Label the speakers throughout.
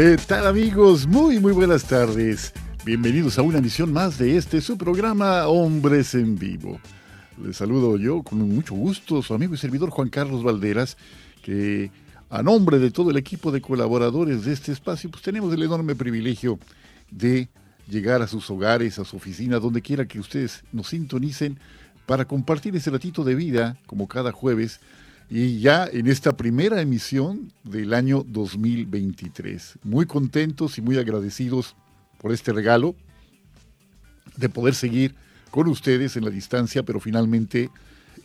Speaker 1: ¿Qué tal amigos? Muy muy buenas tardes. Bienvenidos a una emisión más de este su programa Hombres en Vivo. Les saludo yo con mucho gusto, su amigo y servidor Juan Carlos Valderas, que a nombre de todo el equipo de colaboradores de este espacio, pues tenemos el enorme privilegio de llegar a sus hogares, a su oficina, donde quiera que ustedes nos sintonicen para compartir ese ratito de vida, como cada jueves, y ya en esta primera emisión del año 2023. Muy contentos y muy agradecidos por este regalo de poder seguir con ustedes en la distancia, pero finalmente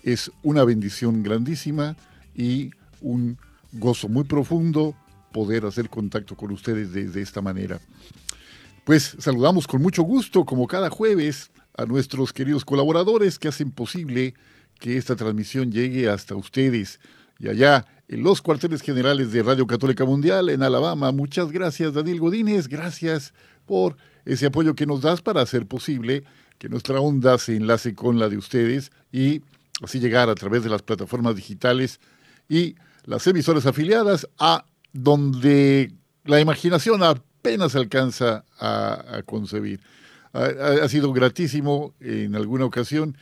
Speaker 1: es una bendición grandísima y un gozo muy profundo poder hacer contacto con ustedes de, de esta manera. Pues saludamos con mucho gusto, como cada jueves, a nuestros queridos colaboradores que hacen posible que esta transmisión llegue hasta ustedes y allá en los cuarteles generales de Radio Católica Mundial en Alabama. Muchas gracias, Daniel Godínez. Gracias por ese apoyo que nos das para hacer posible que nuestra onda se enlace con la de ustedes y así llegar a través de las plataformas digitales y las emisoras afiliadas a donde la imaginación apenas alcanza a, concebir. Ha, sido gratísimo en alguna ocasión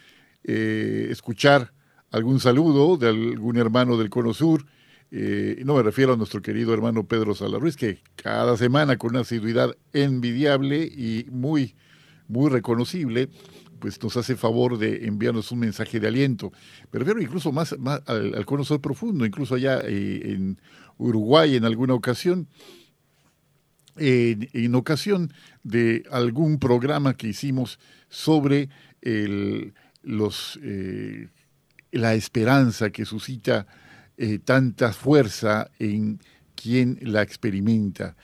Speaker 1: eh, escuchar algún saludo de algún hermano del Cono Sur. Eh, no me refiero a nuestro querido hermano Pedro Salaruiz, que cada semana con una asiduidad envidiable y muy, muy reconocible, pues nos hace favor de enviarnos un mensaje de aliento. Me refiero incluso más, más al, al, Cono Sur profundo, incluso allá eh, en Uruguay en alguna ocasión. En ocasión de algún programa que hicimos sobre el, los, eh, la esperanza que suscita eh, tanta fuerza en quien la experimenta.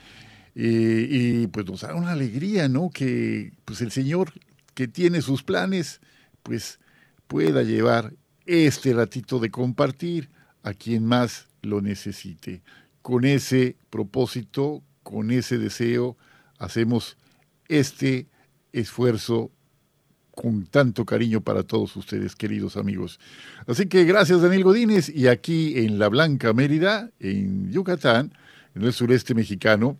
Speaker 1: Eh, y pues nos da una alegría, ¿no? Que pues el Señor que tiene sus planes, pues pueda llevar este ratito de compartir a quien más lo necesite. Con ese propósito, con ese deseo, hacemos este esfuerzo con tanto cariño para todos ustedes, queridos amigos. Así que gracias, Daniel Godínez, y aquí en La Blanca Mérida, en Yucatán, en el sureste mexicano,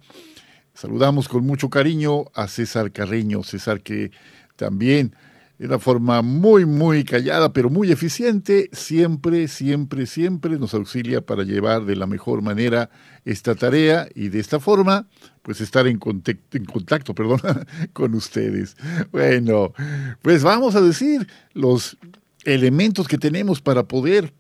Speaker 1: saludamos con mucho cariño a César Carreño, César que también de una forma muy, muy callada, pero muy eficiente, siempre, siempre, siempre nos auxilia para llevar de la mejor manera esta tarea y de esta forma, pues estar en contacto, en contacto perdón, con ustedes. Bueno, pues vamos a decir los elementos que tenemos para poder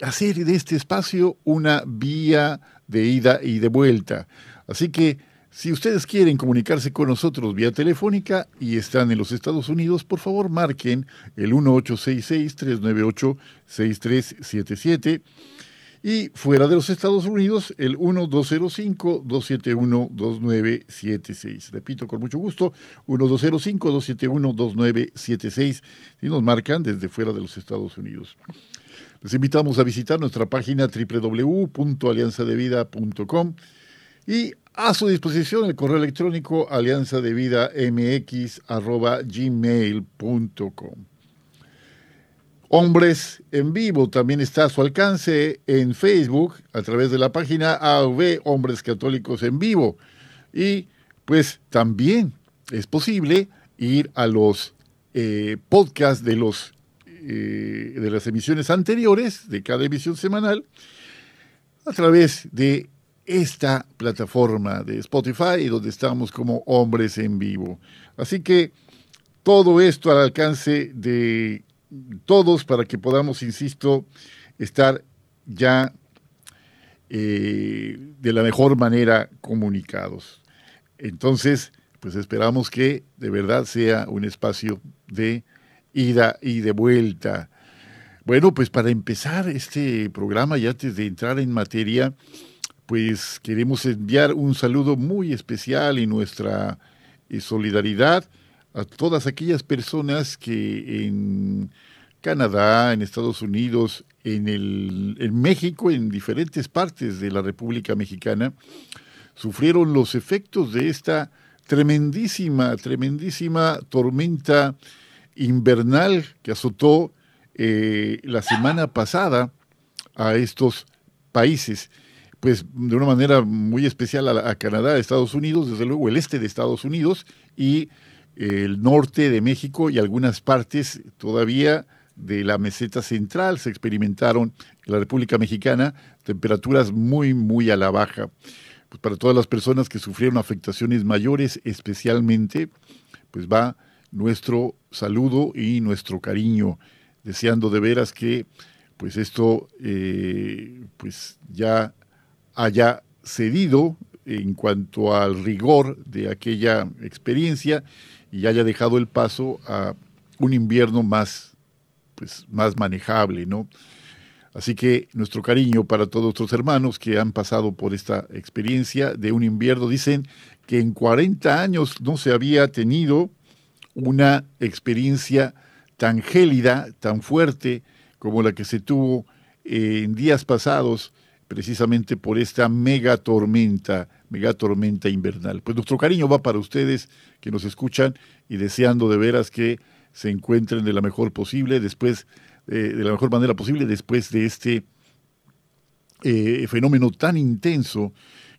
Speaker 1: hacer de este espacio una vía de ida y de vuelta. Así que si ustedes quieren comunicarse con nosotros vía telefónica y están en los Estados Unidos, por favor marquen el 1866-398-6377 y fuera de los Estados Unidos el 1205-271-2976. Repito con mucho gusto, 1205-271-2976 y nos marcan desde fuera de los Estados Unidos. Les invitamos a visitar nuestra página www.alianzadevida.com y a su disposición el correo electrónico alianza de vida gmail.com. Hombres en vivo también está a su alcance en Facebook a través de la página AV Hombres Católicos en Vivo. Y pues también es posible ir a los eh, podcasts de, los, eh, de las emisiones anteriores, de cada emisión semanal, a través de esta plataforma de Spotify, donde estamos como hombres en vivo. Así que todo esto al alcance de todos para que podamos, insisto, estar ya eh, de la mejor manera comunicados. Entonces, pues esperamos que de verdad sea un espacio de ida y de vuelta. Bueno, pues para empezar este programa y antes de entrar en materia, pues queremos enviar un saludo muy especial y nuestra eh, solidaridad a todas aquellas personas que en Canadá, en Estados Unidos, en, el, México, en diferentes partes de la República Mexicana, sufrieron los efectos de esta tremendísima, tremendísima tormenta invernal que azotó eh, la semana pasada a estos países pues de una manera muy especial a, Canadá, a Estados Unidos, desde luego el este de Estados Unidos y el norte de México y algunas partes todavía de la meseta central se experimentaron en la República Mexicana temperaturas muy, muy a la baja. Pues para todas las personas que sufrieron afectaciones mayores, especialmente, pues va nuestro saludo y nuestro cariño, deseando de veras que pues esto eh, pues ya haya cedido en cuanto al rigor de aquella experiencia y haya dejado el paso a un invierno más, pues, más manejable, ¿no? Así que nuestro cariño para todos nuestros hermanos que han pasado por esta experiencia de un invierno. Dicen que en 40 años no se había tenido una experiencia tan gélida, tan fuerte como la que se tuvo en días pasados precisamente por esta mega tormenta, mega tormenta invernal. Pues nuestro cariño va para ustedes que nos escuchan y deseando de veras que se encuentren de la mejor posible después, eh, de la mejor manera posible después de este eh, fenómeno tan intenso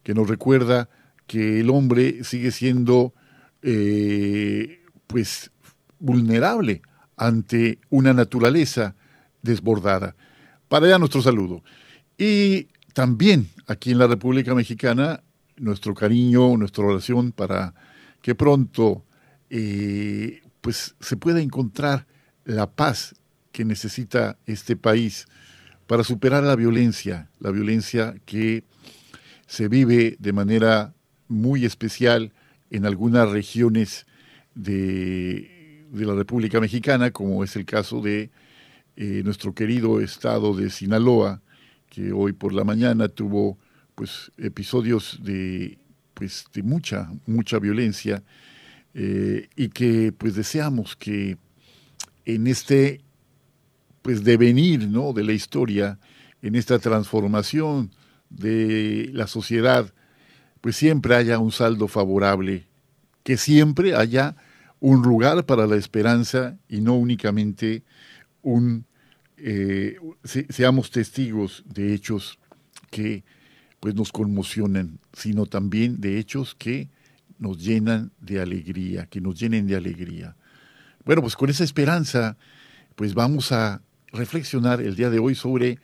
Speaker 1: que nos recuerda que el hombre sigue siendo eh, pues vulnerable ante una naturaleza desbordada. Para allá nuestro saludo. Y también aquí en la República Mexicana, nuestro cariño, nuestra oración para que pronto eh, pues se pueda encontrar la paz que necesita este país para superar la violencia, la violencia que se vive de manera muy especial en algunas regiones de, la República Mexicana, como es el caso de eh, nuestro querido estado de Sinaloa, que hoy por la mañana tuvo pues episodios de pues de mucha mucha violencia eh, y que pues deseamos que en este pues devenir ¿no? de la historia en esta transformación de la sociedad pues siempre haya un saldo favorable que siempre haya un lugar para la esperanza y no únicamente un eh, seamos testigos de hechos que pues nos conmocionan, sino también de hechos que nos llenan de alegría, que nos llenen de alegría. Bueno, pues con esa esperanza, pues vamos a reflexionar el día de hoy sobre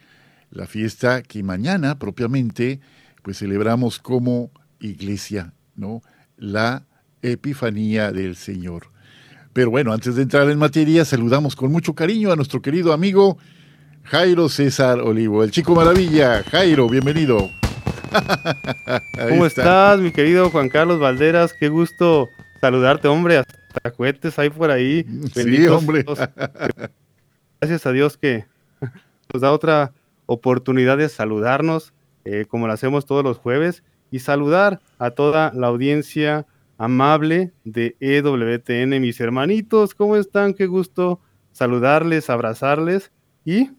Speaker 1: la fiesta que mañana propiamente pues celebramos como iglesia, ¿no? La Epifanía del Señor. Pero bueno, antes de entrar en materia, saludamos con mucho cariño a nuestro querido amigo Jairo César Olivo, el chico maravilla. Jairo, bienvenido.
Speaker 2: ¿Cómo estás, mi querido Juan Carlos Valderas? Qué gusto saludarte, hombre. Hasta cohetes ahí por ahí.
Speaker 1: sí, hombre.
Speaker 2: Gracias a Dios que nos da otra oportunidad de saludarnos, eh, como lo hacemos todos los jueves, y saludar a toda la audiencia amable de EWTN, mis hermanitos, ¿cómo están? Qué gusto saludarles, abrazarles y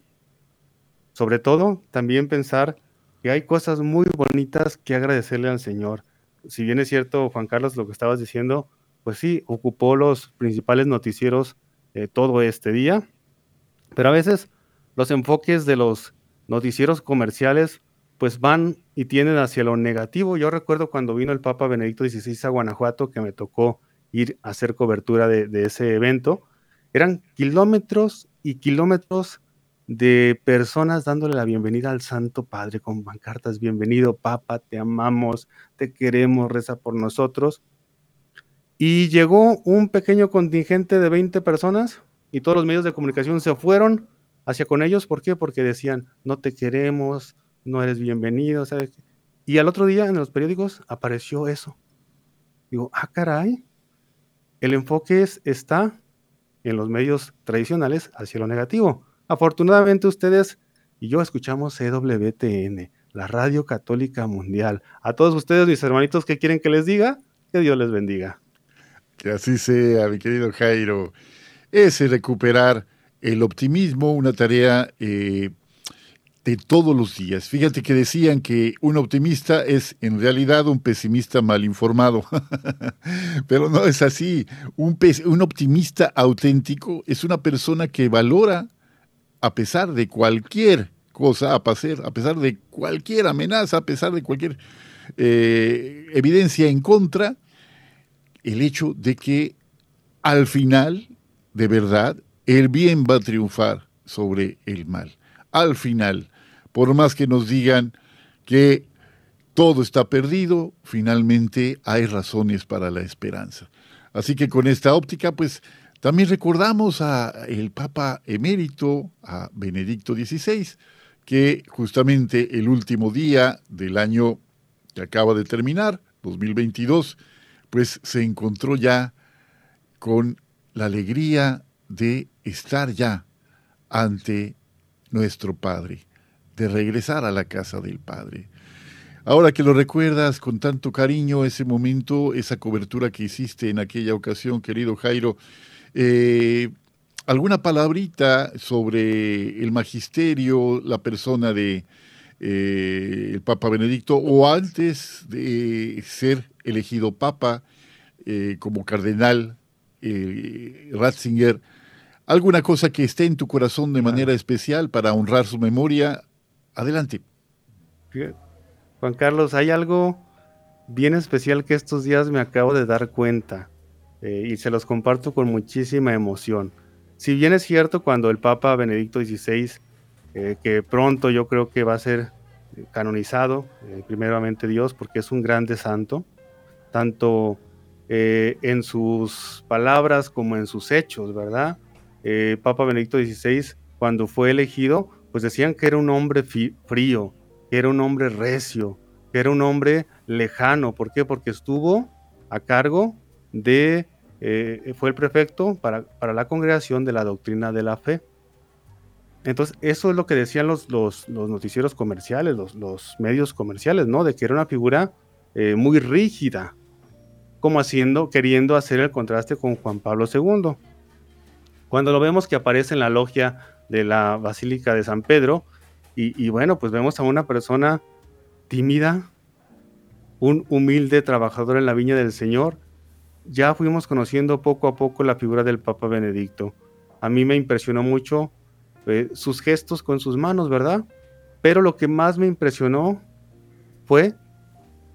Speaker 2: sobre todo también pensar que hay cosas muy bonitas que agradecerle al Señor. Si bien es cierto, Juan Carlos, lo que estabas diciendo, pues sí, ocupó los principales noticieros eh, todo este día, pero a veces los enfoques de los noticieros comerciales pues van y tienden hacia lo negativo. Yo recuerdo cuando vino el Papa Benedicto XVI a Guanajuato, que me tocó ir a hacer cobertura de, ese evento, eran kilómetros y kilómetros de personas dándole la bienvenida al Santo Padre con pancartas, bienvenido Papa, te amamos, te queremos, reza por nosotros. Y llegó un pequeño contingente de 20 personas y todos los medios de comunicación se fueron hacia con ellos. ¿Por qué? Porque decían, no te queremos, no eres bienvenido. ¿sabes? Y al otro día en los periódicos apareció eso. Digo, ah, caray, el enfoque está en los medios tradicionales hacia lo negativo. Afortunadamente ustedes y yo escuchamos EWTN, la Radio Católica Mundial. A todos ustedes, mis hermanitos, ¿qué quieren que les diga? Que Dios les bendiga.
Speaker 1: Que así sea, mi querido Jairo. Ese recuperar el optimismo, una tarea eh, de todos los días. Fíjate que decían que un optimista es en realidad un pesimista mal informado, pero no es así. Un, un optimista auténtico es una persona que valora a pesar de cualquier cosa, a pesar, a pesar de cualquier amenaza, a pesar de cualquier eh, evidencia en contra, el hecho de que al final, de verdad, el bien va a triunfar sobre el mal. Al final, por más que nos digan que todo está perdido, finalmente hay razones para la esperanza. Así que con esta óptica, pues también recordamos a el Papa emérito, a Benedicto XVI, que justamente el último día del año que acaba de terminar, 2022, pues se encontró ya con la alegría de estar ya ante nuestro Padre, de regresar a la casa del Padre. Ahora que lo recuerdas con tanto cariño, ese momento, esa cobertura que hiciste en aquella ocasión, querido Jairo, eh, ¿Alguna palabrita sobre el magisterio, la persona de eh, el Papa Benedicto, o antes de ser elegido Papa eh, como cardenal Ratzinger? ¿Alguna cosa que esté en tu corazón de manera especial para honrar su memoria? Adelante.
Speaker 2: Juan Carlos, hay algo bien especial que estos días me acabo de dar cuenta. Eh, y se los comparto con muchísima emoción. Si bien es cierto cuando el Papa Benedicto XVI, eh, que pronto yo creo que va a ser canonizado, eh, primeramente Dios, porque es un grande santo, tanto en sus palabras como en sus hechos, ¿verdad? Papa Benedicto XVI, cuando fue elegido, pues decían que era un hombre frío, que era un hombre recio, que era un hombre lejano. ¿Por qué? Porque estuvo a cargo de, eh, fue el prefecto para, la congregación de la doctrina de la fe. Entonces, eso es lo que decían los, los, noticieros comerciales, los, medios comerciales, ¿no? De que era una figura eh, muy rígida, como haciendo, queriendo hacer el contraste con Juan Pablo II. Cuando lo vemos que aparece en la logia de la Basílica de San Pedro, y, bueno, pues vemos a una persona tímida, un humilde trabajador en la viña del Señor, ya fuimos conociendo poco a poco la figura del Papa Benedicto. A mí me impresionó mucho eh, sus gestos con sus manos, ¿verdad? Pero lo que más me impresionó fue,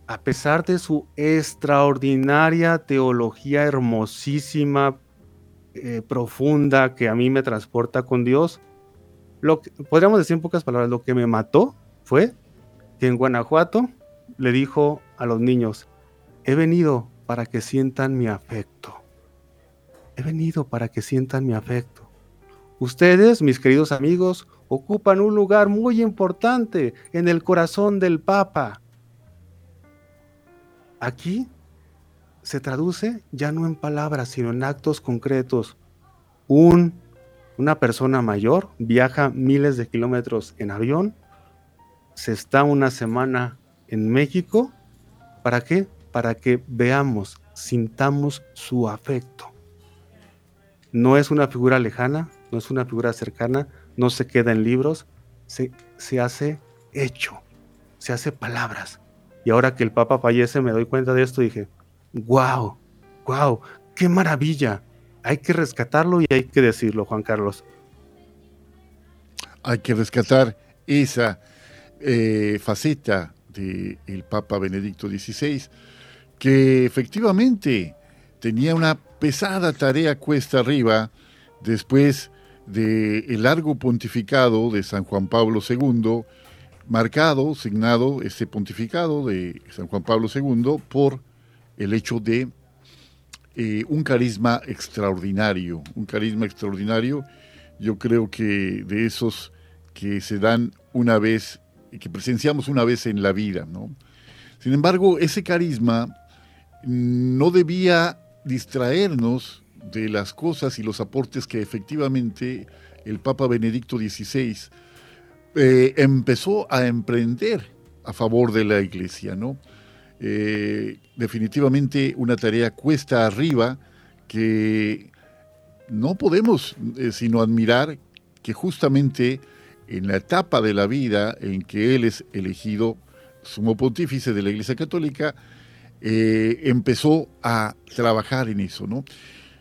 Speaker 2: a pesar de su extraordinaria teología hermosísima, eh, profunda, que a mí me transporta con Dios, lo que, podríamos decir en pocas palabras, lo que me mató fue que en Guanajuato le dijo a los niños, he venido para que sientan mi afecto. He venido para que sientan mi afecto. Ustedes, mis queridos amigos, ocupan un lugar muy importante en el corazón del Papa. Aquí se traduce ya no en palabras, sino en actos concretos. Un, una persona mayor viaja miles de kilómetros en avión, se está una semana en México, ¿para qué? para que veamos, sintamos su afecto. No es una figura lejana, no es una figura cercana, no se queda en libros, se, se hace hecho, se hace palabras. Y ahora que el Papa fallece me doy cuenta de esto y dije, wow, wow, qué maravilla. Hay que rescatarlo y hay que decirlo, Juan Carlos.
Speaker 1: Hay que rescatar esa eh, faceta del Papa Benedicto XVI que efectivamente tenía una pesada tarea cuesta arriba después del largo pontificado de San Juan Pablo II, marcado, signado este pontificado de San Juan Pablo II por el hecho de eh, un carisma extraordinario, un carisma extraordinario, yo creo que de esos que se dan una vez, que presenciamos una vez en la vida, ¿no? Sin embargo, ese carisma no debía distraernos de las cosas y los aportes que efectivamente el Papa Benedicto XVI eh, empezó a emprender a favor de la Iglesia, ¿no? Eh, definitivamente una tarea cuesta arriba que no podemos eh, sino admirar que justamente en la etapa de la vida en que él es elegido sumo pontífice de la Iglesia Católica, empezó a trabajar en eso, ¿no?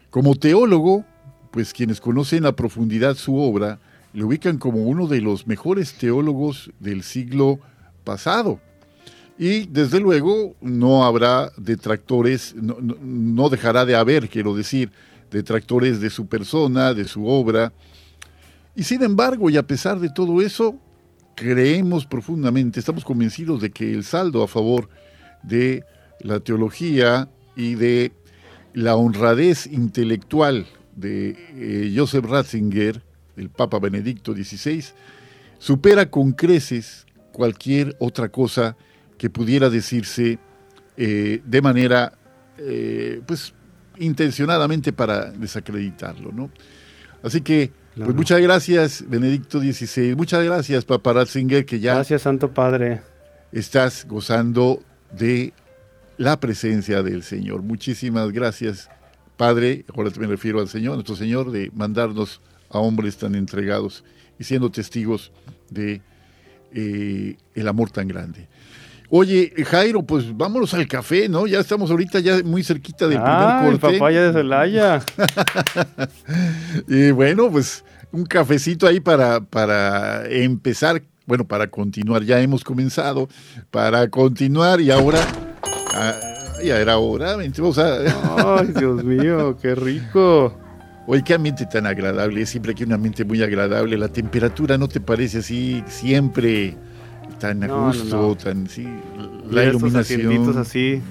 Speaker 1: Como teólogo, pues quienes conocen a profundidad su obra, le ubican como uno de los mejores teólogos del siglo pasado. Y desde luego no habrá detractores, no, dejará de haber, quiero decir, detractores de su persona, de su obra. Y sin embargo, y a pesar de todo eso, creemos profundamente, estamos convencidos de que el saldo a favor de la teología y de la honradez intelectual de eh, Joseph Ratzinger, el Papa Benedicto XVI, supera con creces cualquier otra cosa que pudiera decirse eh, de manera, eh, pues, intencionadamente para desacreditarlo, ¿no? Así que, pues muchas gracias, Benedicto XVI, muchas gracias, Papa Ratzinger, que ya...
Speaker 2: Gracias, Santo Padre.
Speaker 1: Estás gozando de la presencia del Señor. Muchísimas gracias, Padre, ahora me refiero al Señor, nuestro Señor, de mandarnos a hombres tan entregados y siendo testigos de eh, el amor tan grande. Oye, Jairo, pues vámonos al café, ¿no? Ya estamos ahorita ya muy cerquita del
Speaker 2: ah,
Speaker 1: primer corte.
Speaker 2: El papaya de Celaya.
Speaker 1: y bueno, pues un cafecito ahí para, para empezar, bueno, para continuar. Ya hemos comenzado, para continuar y ahora Ah, ya era hora, vamos
Speaker 2: Ay, Dios mío, qué rico.
Speaker 1: Oye, qué ambiente tan agradable, siempre que un ambiente muy agradable. La temperatura no te parece así siempre tan a gusto, tan sí,
Speaker 2: la iluminación. así,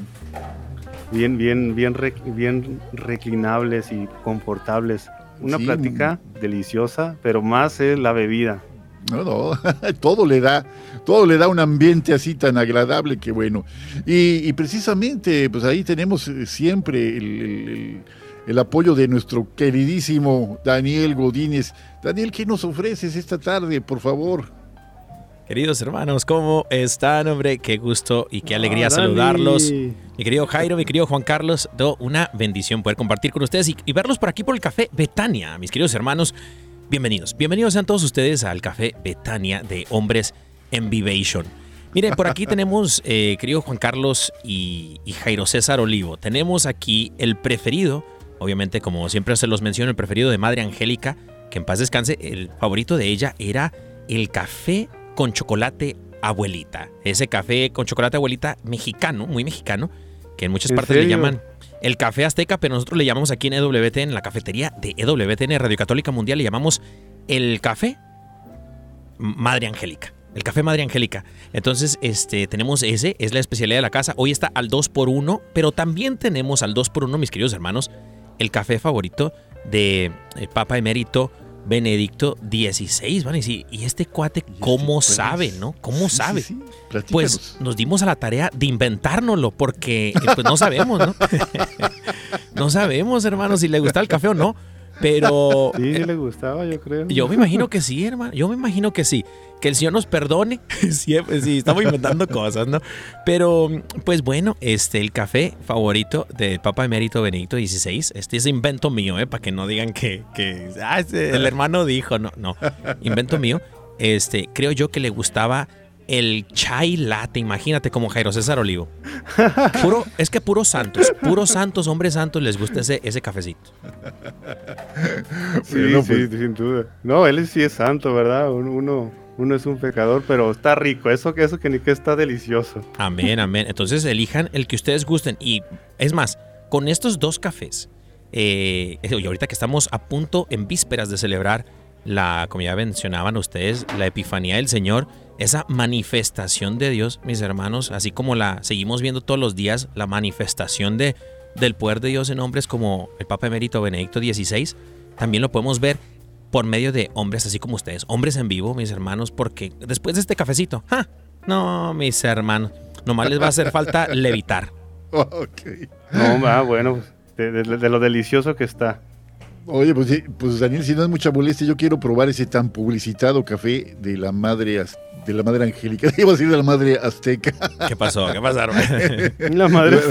Speaker 2: bien, bien, bien, bien reclinables y confortables. Una plática deliciosa, pero más es la bebida.
Speaker 1: No, no, todo le da, todo le da un ambiente así tan agradable que bueno. Y, precisamente, pues ahí tenemos eh, siempre el, apoyo de nuestro queridísimo Daniel Godínez. Daniel, ¿qué nos ofreces esta tarde, por favor?
Speaker 3: Queridos hermanos, ¿cómo están, hombre? Qué gusto y qué alegría saludarlos. Mi querido Jairo, mi querido Juan Carlos, do una bendición poder compartir con ustedes y, y verlos por aquí por el café Betania, mis queridos hermanos. Bienvenidos, bienvenidos sean todos ustedes al Café Betania de Hombres en Vivation. Miren, por aquí tenemos, eh, querido Juan Carlos y, Jairo César Olivo, tenemos aquí el preferido, obviamente como siempre se los menciono, el preferido de Madre Angélica, que en paz descanse, el favorito de ella era el café con chocolate abuelita. Ese café con chocolate abuelita mexicano, muy mexicano, que en muchas partes le llaman el café azteca, pero nosotros le llamamos aquí en EWTN, en la cafetería de EWTN Radio Católica Mundial, le llamamos el café Madre Angélica. El café Madre Angélica. Entonces, este, tenemos ese, es la especialidad de la casa. Hoy está al 2x1, pero también tenemos al 2x1, mis queridos hermanos, el café favorito de el Papa Emérito Benedicto XVI, van a decir, ¿y este cuate cómo sabe, no? ¿Cómo sabe? pues nos dimos a la tarea de inventárnoslo, porque eh, pues no sabemos, ¿no? no sabemos, hermano, si le gusta el café o no. Pero.
Speaker 2: Sí, le gustaba, yo creo.
Speaker 3: Yo me imagino que sí, hermano. Yo me imagino que sí. Que el Señor nos perdone si, si estamos inventando cosas, ¿no? Pero, pues bueno, este, el café favorito del Papa Emérito Benedicto XVI, este es invento mío, ¿eh? Para que no digan que, que ah, el hermano dijo, no, no. Invento mío. Este, creo yo que le gustaba el chai latte, imagínate como Jairo César Olivo. Puro, es que puros santos, puros santos, hombres santos les gusta ese, ese cafecito.
Speaker 2: Sí, sí, pues. sin duda. No, él sí es santo, ¿verdad? Uno, uno es un pecador, pero está rico. Eso que eso que ni que está delicioso.
Speaker 3: Amén, amén. Entonces elijan el que ustedes gusten. Y es más, con estos dos cafés, eh, y ahorita que estamos a punto en vísperas de celebrar la, como ya mencionaban ustedes, la Epifanía del Señor, esa manifestación de Dios, mis hermanos, así como la seguimos viendo todos los días, la manifestación de, del poder de Dios en hombres como el Papa Emérito Benedicto XVI, también lo podemos ver por medio de hombres así como ustedes, hombres en vivo, mis hermanos, porque después de este cafecito, ¡ja! no, mis hermanos, nomás les va a hacer falta levitar.
Speaker 2: Ok. No, ah, bueno, de lo delicioso que está.
Speaker 1: Oye, pues, pues, Daniel, si no es mucha molestia, yo quiero probar ese tan publicitado café de la madre de la madre angélica. Iba a decir de la madre azteca.
Speaker 3: ¿Qué pasó? ¿Qué pasaron?
Speaker 2: la madre.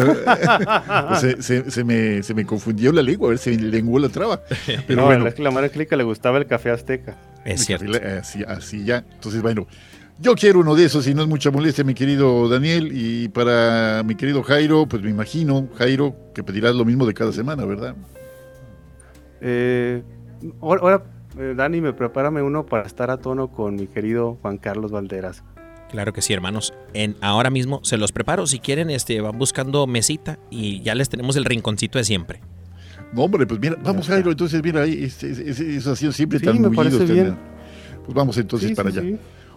Speaker 1: Pues se, me, se, me, confundió la lengua, a ver, si me lenguó la traba.
Speaker 2: Pero no, bueno, es que la madre angélica le gustaba el café azteca.
Speaker 3: Es cierto.
Speaker 1: así, así ya. Entonces, bueno, yo quiero uno de esos, si no es mucha molestia, mi querido Daniel. Y para mi querido Jairo, pues me imagino, Jairo, que pedirás lo mismo de cada semana, ¿verdad?
Speaker 2: Eh, ahora, eh, Dani, me prepárame uno para estar a tono con mi querido Juan Carlos Valderas.
Speaker 3: Claro que sí, hermanos. En, ahora mismo se los preparo. Si quieren, este, van buscando mesita y ya les tenemos el rinconcito de siempre.
Speaker 1: No, hombre, pues mira, vamos a irlo. Entonces, mira, ahí, eso ha sido siempre tan me parece bien. Pues vamos entonces para allá.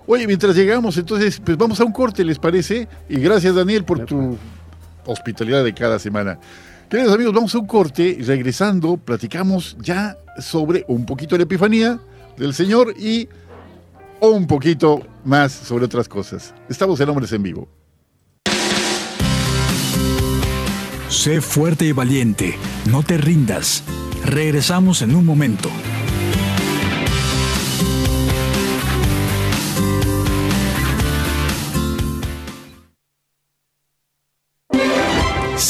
Speaker 1: Oye, mientras llegamos, entonces, pues vamos a un corte, ¿les parece? Y gracias, Daniel, por tu hospitalidad de cada semana. Queridos amigos, vamos a un corte regresando platicamos ya sobre un poquito de la Epifanía del Señor y un poquito más sobre otras cosas. Estamos en Hombres en Vivo.
Speaker 4: Sé fuerte y valiente, no te rindas. Regresamos en un momento.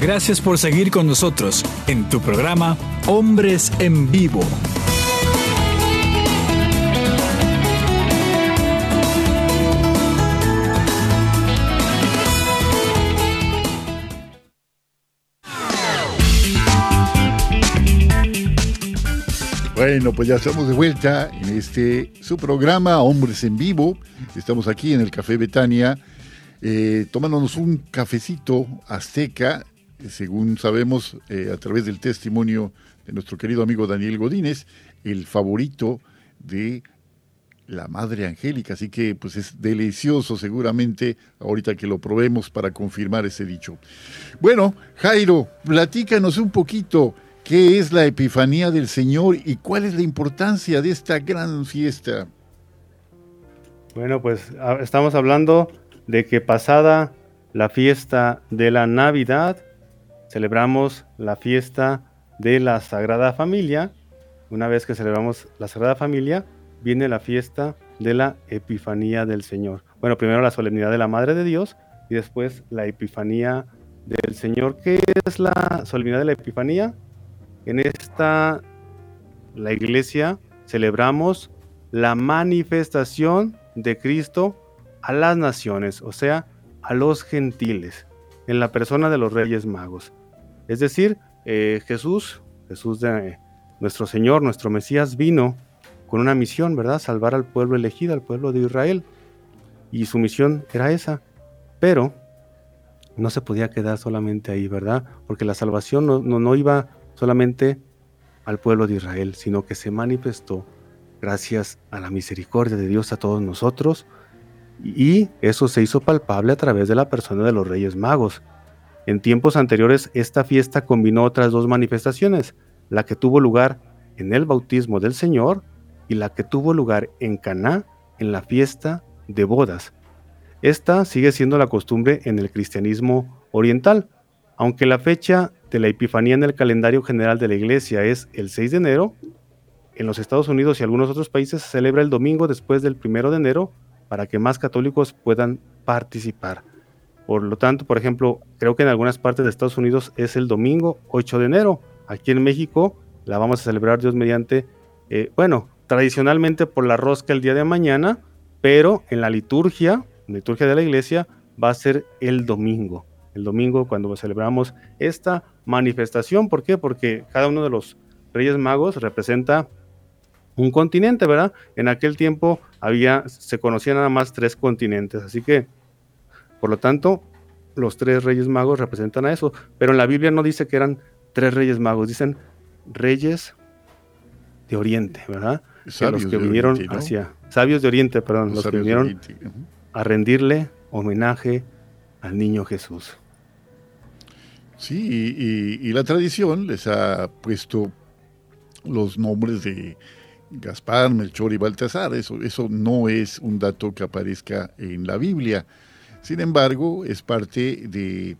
Speaker 4: Gracias por seguir con nosotros en tu programa Hombres en Vivo.
Speaker 1: Bueno, pues ya estamos de vuelta en este su programa Hombres en Vivo. Estamos aquí en el Café Betania, eh, tomándonos un cafecito azteca según sabemos eh, a través del testimonio de nuestro querido amigo Daniel Godínez, el favorito de la Madre Angélica. Así que pues es delicioso seguramente ahorita que lo probemos para confirmar ese dicho. Bueno, Jairo, platícanos un poquito qué es la Epifanía del Señor y cuál es la importancia de esta gran fiesta.
Speaker 2: Bueno, pues estamos hablando de que pasada la fiesta de la Navidad, celebramos la fiesta de la Sagrada Familia. Una vez que celebramos la Sagrada Familia, viene la fiesta de la Epifanía del Señor. Bueno, primero la solemnidad de la Madre de Dios y después la Epifanía del Señor. ¿Qué es la solemnidad de la Epifanía? En esta, la iglesia, celebramos la manifestación de Cristo a las naciones, o sea, a los gentiles, en la persona de los reyes magos. Es decir, eh, Jesús, Jesús de nuestro Señor, nuestro Mesías, vino con una misión, ¿verdad? Salvar al pueblo elegido, al pueblo de Israel. Y su misión era esa. Pero no se podía quedar solamente ahí, ¿verdad? Porque la salvación no, no, iba solamente al pueblo de Israel, sino que se manifestó gracias a la misericordia de Dios a todos nosotros. Y eso se hizo palpable a través de la persona de los reyes magos. En tiempos anteriores, esta fiesta combinó otras dos manifestaciones, la que tuvo lugar en el bautismo del Señor y la que tuvo lugar en Caná en la fiesta de bodas. Esta sigue siendo la costumbre en el cristianismo oriental, aunque la fecha de la Epifanía en el calendario general de la Iglesia es el 6 de enero, en los Estados Unidos y algunos otros países se celebra el domingo después del 1 de enero para que más católicos puedan participar. Por lo tanto, por ejemplo, creo que en algunas partes de Estados Unidos es el domingo 8 de enero. Aquí en México la vamos a celebrar Dios mediante, eh, bueno, tradicionalmente por la rosca el día de mañana, pero en la liturgia, liturgia de la iglesia, va a ser el domingo. El domingo cuando celebramos esta manifestación. ¿Por qué? Porque cada uno de los Reyes Magos representa un continente, ¿verdad? En aquel tiempo había, se conocían nada más tres continentes, así que, por lo tanto, los tres Reyes Magos representan a eso, pero en la Biblia no dice que eran tres Reyes Magos, dicen Reyes de Oriente, ¿verdad? los que vinieron hacia, sabios de Oriente, perdón, los, que vinieron a rendirle homenaje al niño Jesús.
Speaker 1: Sí, y, la tradición les ha puesto los nombres de Gaspar, Melchor y Baltasar. Eso, eso no es un dato que aparezca en la Biblia. Sin embargo, es parte de,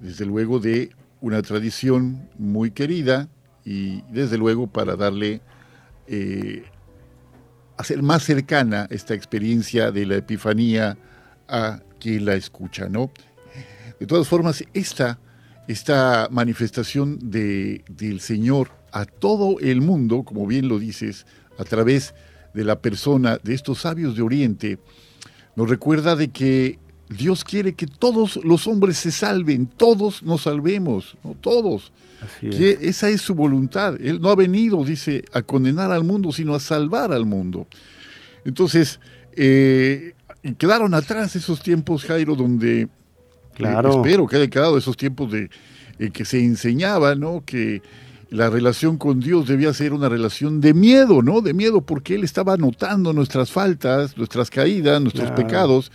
Speaker 1: desde luego, de una tradición muy querida y desde luego para darle, eh, hacer más cercana esta experiencia de la Epifanía a quien la escucha, ¿no? De todas formas, esta, esta manifestación de, del Señor a todo el mundo, como bien lo dices, a través de la persona de estos sabios de Oriente, nos recuerda de que Dios quiere que todos los hombres se salven, todos nos salvemos, ¿no? todos. que esa es su voluntad. Él no ha venido, dice, a condenar al mundo, sino a salvar al mundo. Entonces, eh, quedaron atrás esos tiempos, Jairo, donde eh, claro. espero que haya quedado esos tiempos de eh, que se enseñaba, ¿no? Que la relación con Dios debía ser una relación de miedo, ¿no? De miedo porque Él estaba notando nuestras faltas, nuestras caídas, nuestros pecados,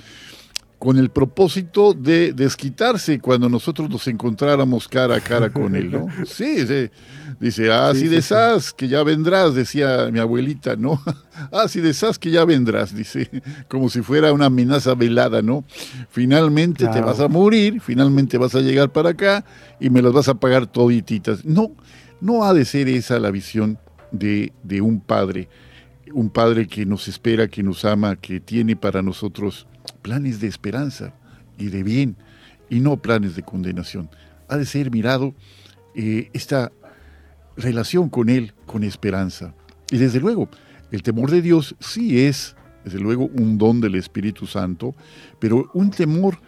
Speaker 1: con el propósito de desquitarse cuando nosotros nos encontráramos cara a cara con Él, ¿no? Sí, sí. dice, ah, si desas, que ya vendrás, decía mi abuelita, ¿no? ah, si desas, que ya vendrás, dice, como si fuera una amenaza velada, ¿no? Finalmente te vas a morir, finalmente vas a llegar para acá y me las vas a pagar todititas. No, no ha de ser esa la visión de, un padre, un padre que nos espera, que nos ama, que tiene para nosotros planes de esperanza y de bien y no planes de condenación. Ha de ser mirado eh, esta relación con Él con esperanza. Y desde luego, el temor de Dios sí es, desde luego, un don del Espíritu Santo, pero un temor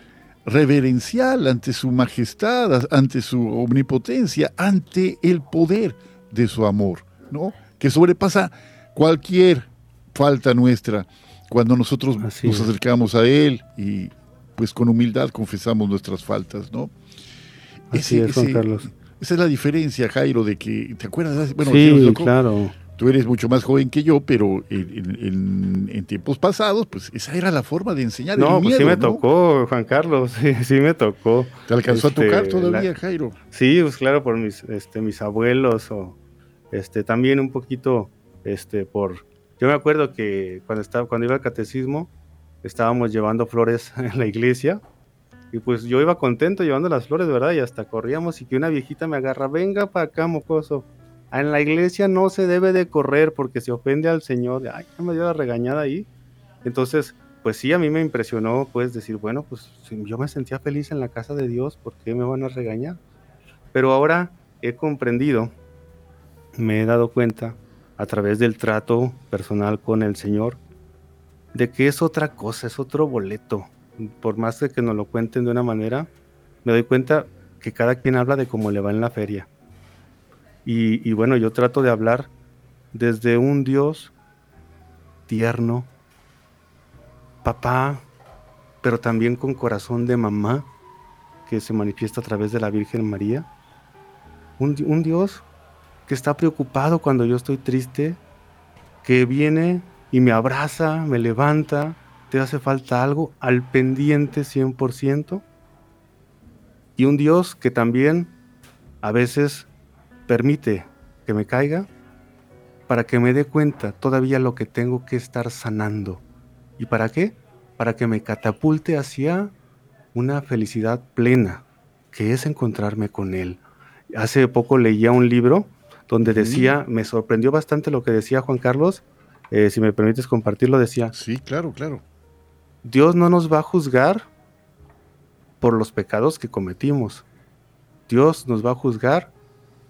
Speaker 1: reverencial ante su majestad, ante su omnipotencia, ante el poder de su amor, ¿no? Que sobrepasa cualquier falta nuestra cuando nosotros nos acercamos a Él y pues con humildad confesamos nuestras faltas, ¿no?
Speaker 2: Así es, Juan Carlos.
Speaker 1: Esa es la diferencia, Jairo, de que, ¿te acuerdas?
Speaker 2: Bueno, sí, claro
Speaker 1: tú eres mucho más joven que yo, pero en, tiempos pasados, pues esa era la forma de enseñar.
Speaker 2: No, pues sí me tocó, Juan Carlos, sí, me tocó.
Speaker 1: ¿Te alcanzó a este, tocar todavía, Jairo?
Speaker 2: Sí, pues claro, por mis, este, mis abuelos o este, también un poquito este, por... Yo me acuerdo que cuando, estaba, cuando iba al catecismo, estábamos llevando flores en la iglesia y pues yo iba contento llevando las flores, ¿verdad? Y hasta corríamos y que una viejita me agarra, venga para acá, mocoso en la iglesia no se debe de correr porque se ofende al Señor. Ay, me dio la regañada ahí. Entonces, pues sí, a mí me impresionó, pues decir, bueno, pues yo me sentía feliz en la casa de Dios, ¿por qué me van a regañar? Pero ahora he comprendido, me he dado cuenta a través del trato personal con el Señor, de que es otra cosa, es otro boleto. Por más que nos lo cuenten de una manera, me doy cuenta que cada quien habla de cómo le va en la feria. Y, bueno, yo trato de hablar desde un Dios tierno, papá, pero también con corazón de mamá, que se manifiesta a través de la Virgen María. Un, un, Dios que está preocupado cuando yo estoy triste, que viene y me abraza, me levanta, te hace falta algo, al pendiente 100%. Y un Dios que también a veces permite que me caiga para que me dé cuenta todavía lo que tengo que estar sanando. ¿Y para qué? Para que me catapulte hacia una felicidad plena, que es encontrarme con Él. Hace poco leía un libro donde decía, me sorprendió bastante lo que decía Juan Carlos, eh, si me permites compartirlo, decía.
Speaker 1: Sí, claro, claro.
Speaker 2: Dios no nos va a juzgar por los pecados que cometimos. Dios nos va a juzgar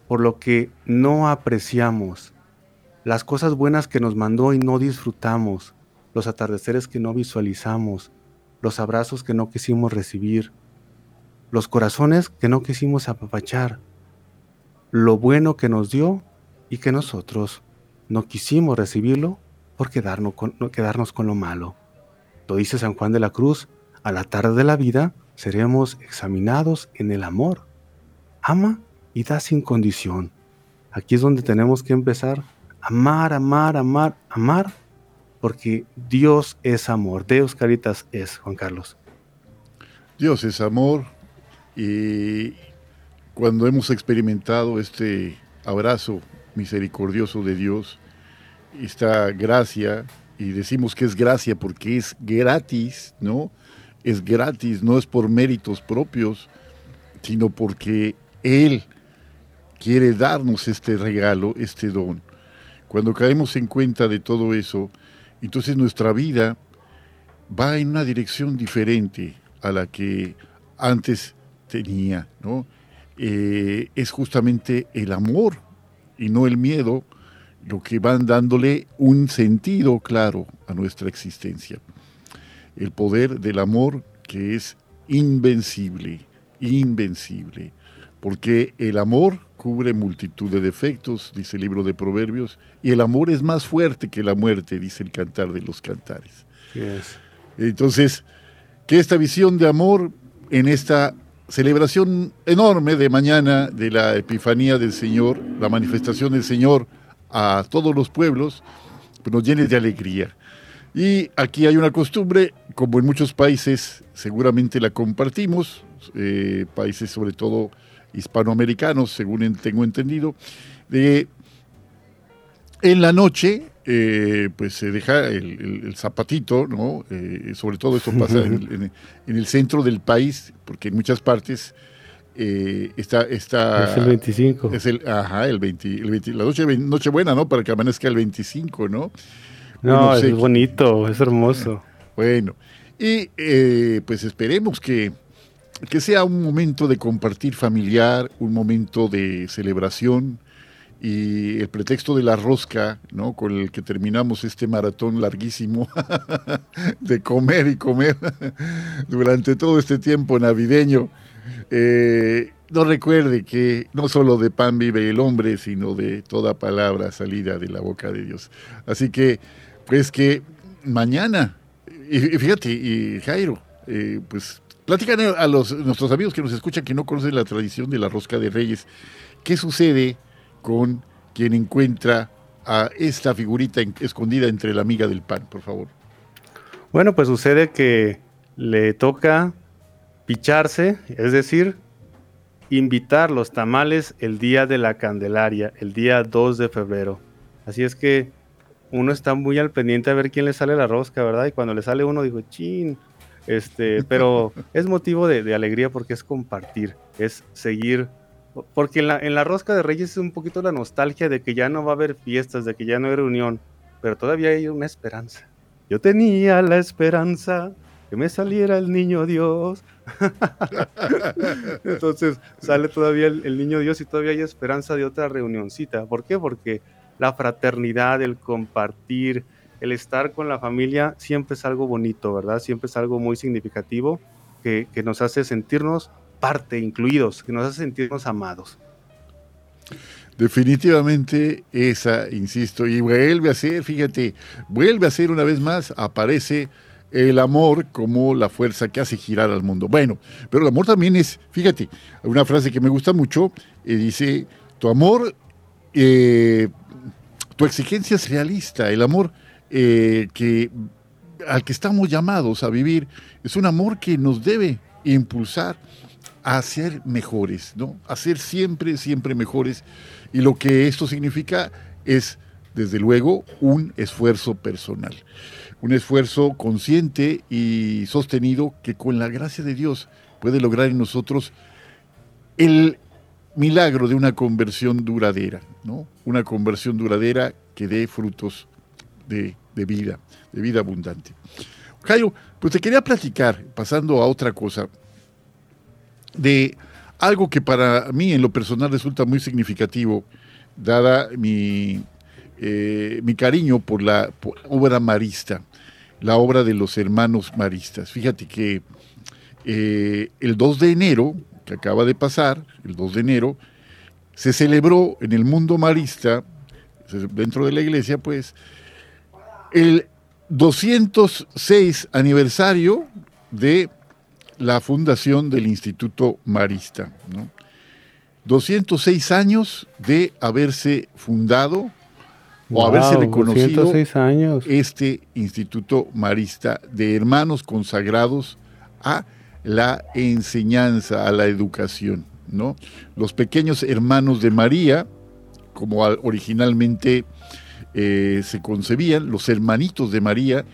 Speaker 2: por lo que no apreciamos, las cosas buenas que nos mandó y no disfrutamos, los atardeceres que no visualizamos, los abrazos que no quisimos recibir, los corazones que no quisimos apapachar, lo bueno que nos dio y que nosotros no quisimos recibirlo por quedarnos con, quedarnos con lo malo. Lo dice San Juan de la Cruz, a la tarde de la vida seremos examinados en el amor. Ama y da sin condición. Aquí es donde tenemos que empezar a amar, amar, amar, amar, porque Dios es amor. Dios Caritas es, Juan Carlos.
Speaker 1: Dios es amor y cuando hemos experimentado este abrazo misericordioso de Dios, esta gracia, y decimos que es gracia porque es gratis, ¿no? Es gratis, no es por méritos propios, sino porque Él quiere darnos este regalo, este don. Cuando caemos en cuenta de todo eso, entonces nuestra vida va en una dirección diferente a la que antes tenía, ¿no? Eh, es justamente el amor y no el miedo lo que van dándole un sentido claro a nuestra existencia. El poder del amor que es invencible, invencible, porque el amor cubre multitud de defectos, dice el libro de Proverbios, y el amor es más fuerte que la muerte, dice el cantar de los cantares. Entonces, que esta visión de amor en esta celebración enorme de mañana de la Epifanía del Señor, la manifestación del Señor a todos los pueblos, pues nos llene de alegría. Y aquí hay una costumbre, como en muchos países seguramente la compartimos, eh, países sobre todo hispanoamericanos, según tengo entendido, de en la noche eh, pues se deja el, zapatito, ¿no? Eh, sobre todo esto pasa en, el centro del país, porque en muchas partes eh, está, está...
Speaker 2: Es el 25.
Speaker 1: Es el, ajá, el 20, la noche, noche buena, ¿no? Para que amanezca el 25, ¿no?
Speaker 2: No, es bonito, es hermoso.
Speaker 1: Bueno, y pues esperemos que, que sea un momento de compartir familiar, un momento de celebración, y el pretexto de la rosca, ¿no? Con el que terminamos este maratón larguísimo de comer y comer durante todo este tiempo navideño. Eh, no recuerde que no solo de pan vive el hombre, sino de toda palabra salida de la boca de Dios. Así que, pues que mañana, y, fíjate, y Jairo, eh, pues platican a los, nuestros amigos que nos escuchan que no conocen la tradición de la rosca de reyes. ¿Qué sucede con quien encuentra a esta figurita escondida entre la amiga del pan, por favor.
Speaker 2: Bueno, pues sucede que le toca picharse, es decir, invitar los tamales el día de la Candelaria, el día 2 de febrero. Así es que uno está muy al pendiente a ver quién le sale la rosca, ¿verdad? Y cuando le sale uno digo, chin, este, pero es motivo de, de alegría porque es compartir, es seguir porque en la, en la rosca de Reyes es un poquito la nostalgia de que ya no va a haber fiestas, de que ya no hay reunión, pero todavía hay una esperanza. Yo tenía la esperanza que me saliera el niño Dios. Entonces sale todavía el, niño Dios y todavía hay esperanza de otra reunioncita. ¿Por qué? Porque la fraternidad, el compartir, el estar con la familia siempre es algo bonito, ¿verdad? Siempre es algo muy significativo que, que nos hace sentirnos parte, incluidos, que nos hace sentirnos amados.
Speaker 1: Definitivamente esa, insisto, y vuelve a ser, fíjate, vuelve a ser una vez más, aparece el amor como la fuerza que hace girar al mundo. Bueno, pero el amor también es, fíjate, una frase que me gusta mucho, eh, dice, tu amor, eh, tu exigencia es realista, el amor eh, que, al que estamos llamados a vivir es un amor que nos debe impulsar a ser mejores, ¿no? A ser siempre, siempre mejores. Y lo que esto significa es, desde luego, un esfuerzo personal. Un esfuerzo consciente y sostenido que con la gracia de Dios puede lograr en nosotros el milagro de una conversión duradera, ¿no? Una conversión duradera que dé frutos de, de vida, de vida abundante. Jairo, pues te quería platicar, pasando a otra cosa, de algo que para mí en lo personal resulta muy significativo, dada mi, eh, mi cariño por la obra marista, la obra de los hermanos maristas. Fíjate que eh, el 2 de enero, que acaba de pasar, el 2 de enero, se celebró en el mundo marista, dentro de la iglesia, pues, el 206 aniversario de la fundación del Instituto Marista. 206 años de haberse fundado o haberse reconocido este Instituto Marista de hermanos consagrados a la enseñanza, a la educación. ¿no? Los pequeños hermanos de María, como originalmente eh, se concebían, los hermanitos de María,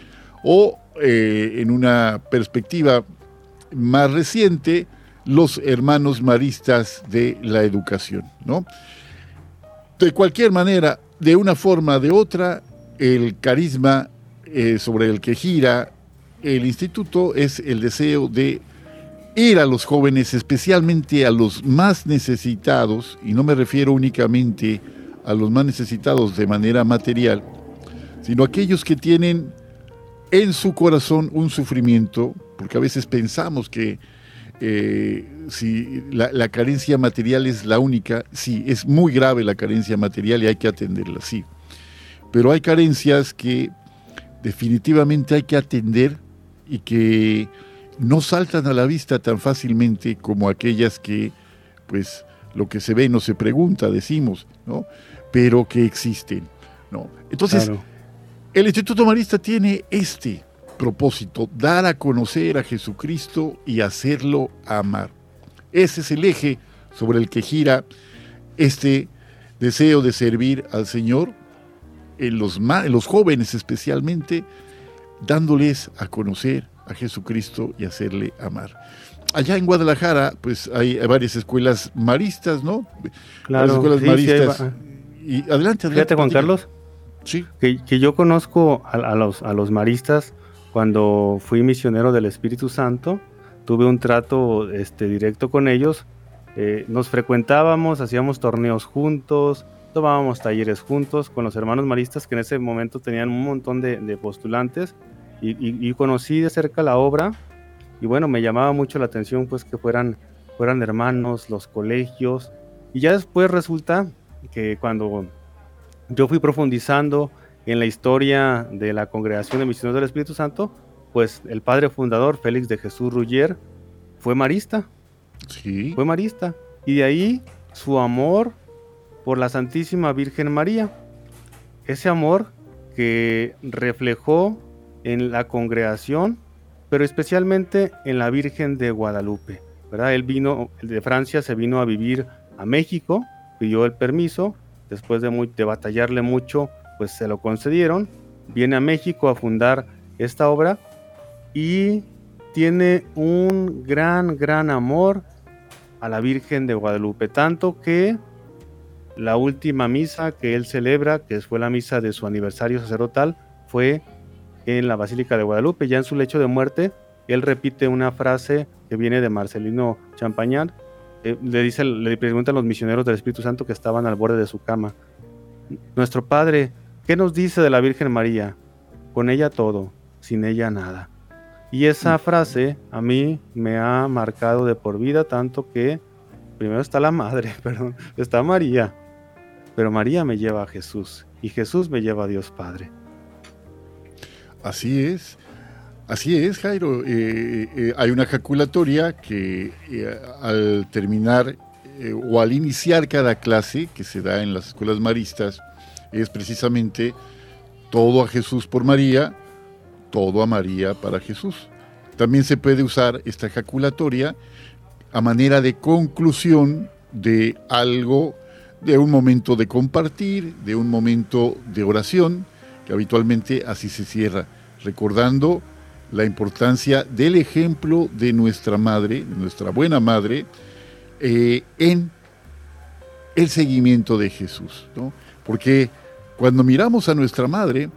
Speaker 1: o eh, en una perspectiva más reciente, los hermanos maristas de la educación. ¿no? De cualquier manera, de una forma o de otra, el carisma eh, sobre el que gira el instituto es el deseo de ir a los jóvenes, especialmente a los más necesitados, y no me refiero únicamente a los más necesitados de manera material, sino aquellos que tienen en su corazón un sufrimiento, porque a veces pensamos que eh, si la, carencia material es la única, sí, es muy grave la carencia material y hay que atenderla, sí. Pero hay carencias que definitivamente hay que atender y que no saltan a la vista tan fácilmente como aquellas que, pues, lo que se ve no se pregunta, decimos, ¿no? Pero que existen, ¿no? Entonces, el Instituto Marista tiene este propósito, dar a conocer a Jesucristo y hacerlo amar. Ese es el eje sobre el que gira este deseo de servir al Señor en los, en los jóvenes especialmente, dándoles a conocer a Jesucristo y hacerle amar. Allá en Guadalajara, pues hay varias escuelas maristas, ¿no?
Speaker 2: Claro,
Speaker 1: escuelas maristas. y adelante, adelante.
Speaker 2: Fíjate, Juan Carlos. Que, yo conozco a, los, a los maristas cuando fui misionero del Espíritu Santo. Tuve un trato este, directo con ellos. Eh, nos frecuentábamos, hacíamos torneos juntos, tomábamos talleres juntos con los hermanos maristas que en ese momento tenían un montón de postulantes y, conocí de cerca la obra y bueno, me llamaba mucho la atención pues que fueran, fueran hermanos, los colegios y ya después resulta que cuando yo fui profundizando en la historia de la congregación de misioneros del Espíritu Santo, pues el padre fundador Félix de Jesús Ruggier fue marista.
Speaker 1: Sí.
Speaker 2: Fue marista. Y de ahí su amor por la Santísima Virgen María. Ese amor que reflejó en la congregación, pero especialmente en la Virgen de Guadalupe. ¿verdad? Él vino de Francia, se vino a vivir a México, pidió el permiso, después de, muy, batallarle mucho, pues se lo concedieron, viene a México a fundar esta obra y tiene un gran, gran amor a la Virgen de Guadalupe, tanto que la última misa que él celebra, que fue la misa de su aniversario sacerdotal, fue en la Basílica de Guadalupe. Ya en su lecho de muerte, él repite una frase que viene de Marcelino Champañán. Eh, le, dice, le preguntan los misioneros del Espíritu Santo que estaban al borde de su cama. Nuestro Padre, ¿qué nos dice de la Virgen María? Con ella todo, sin ella nada. Y esa mm. frase a mí me ha marcado de por vida tanto que primero está la madre, perdón, está María, pero María me lleva a Jesús y Jesús me lleva a Dios Padre.
Speaker 1: Así es. Así es, Jairo. Eh, eh, hay una calculatoria que eh, al terminar o al iniciar cada clase que se da en las escuelas maristas es precisamente todo a Jesús por María, todo a María para Jesús. También se puede usar esta calculatoria a manera de conclusión de algo, de un momento de compartir, de un momento de oración, que habitualmente así se cierra, recordando la importancia del ejemplo de nuestra madre, nuestra buena madre, eh, en el seguimiento de Jesús. Porque cuando miramos a nuestra madre,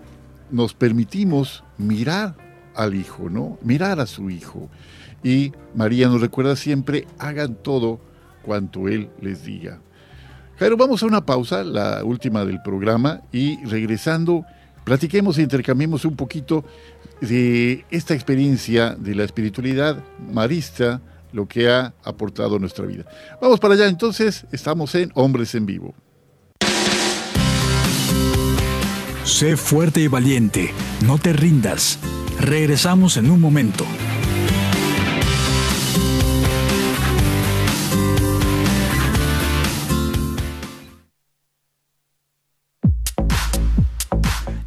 Speaker 1: nos permitimos mirar al hijo, ¿no? Mirar a su hijo. Y María nos recuerda siempre, hagan todo cuanto Él les diga. Jairo, vamos a una pausa, la última del programa, y regresando, platiquemos e intercambiemos un poquito de esta experiencia de la espiritualidad marista, lo que ha aportado a nuestra vida. Vamos para allá, entonces, estamos en Hombres en Vivo.
Speaker 4: Sé fuerte y valiente, no te rindas. Regresamos en un momento.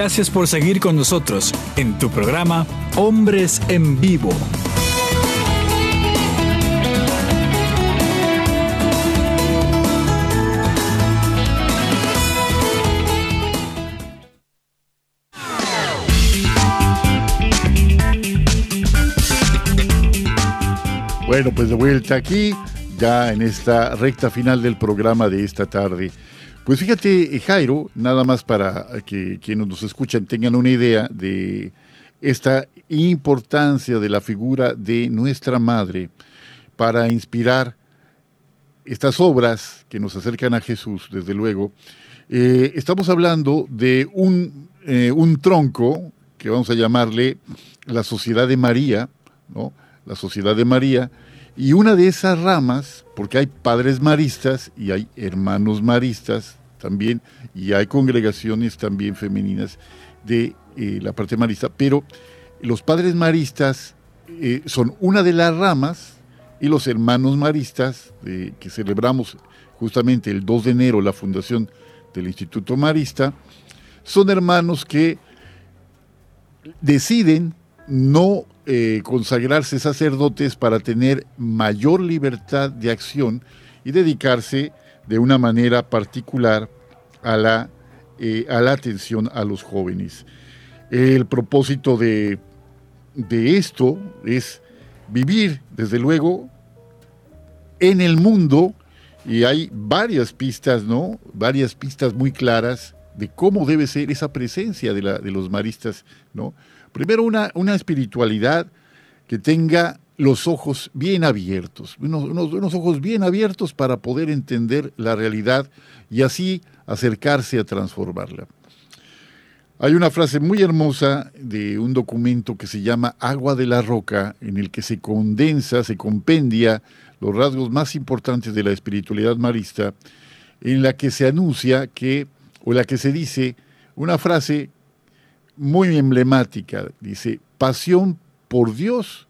Speaker 4: Gracias por seguir con nosotros en tu programa Hombres en Vivo.
Speaker 1: Bueno, pues de vuelta aquí, ya en esta recta final del programa de esta tarde. Pues fíjate, Jairo, nada más para que quienes nos escuchan tengan una idea de esta importancia de la figura de nuestra madre para inspirar estas obras que nos acercan a Jesús, desde luego. Eh, estamos hablando de un, eh, un tronco que vamos a llamarle la Sociedad de María, ¿no? La Sociedad de María, y una de esas ramas, porque hay padres maristas y hay hermanos maristas también, y hay congregaciones también femeninas de eh, la parte marista, pero los padres maristas eh, son una de las ramas y los hermanos maristas, que celebramos justamente el 2 de enero la fundación del Instituto Marista, son hermanos que deciden no eh, consagrarse sacerdotes para tener mayor libertad de acción y dedicarse de una manera particular a la, eh, a la atención a los jóvenes. El propósito de, de esto es vivir, desde luego, en el mundo, y hay varias pistas, ¿no? Varias pistas muy claras de cómo debe ser esa presencia de, la, de los maristas, ¿no? Primero, una, una espiritualidad que tenga los ojos bien abiertos, unos, unos, ojos bien abiertos para poder entender la realidad y así acercarse a transformarla. Hay una frase muy hermosa de un documento que se llama Agua de la Roca, en el que se condensa, se compendia los rasgos más importantes de la espiritualidad marista, en la que se anuncia que, o la que se dice, una frase muy emblemática. Dice, pasión por Dios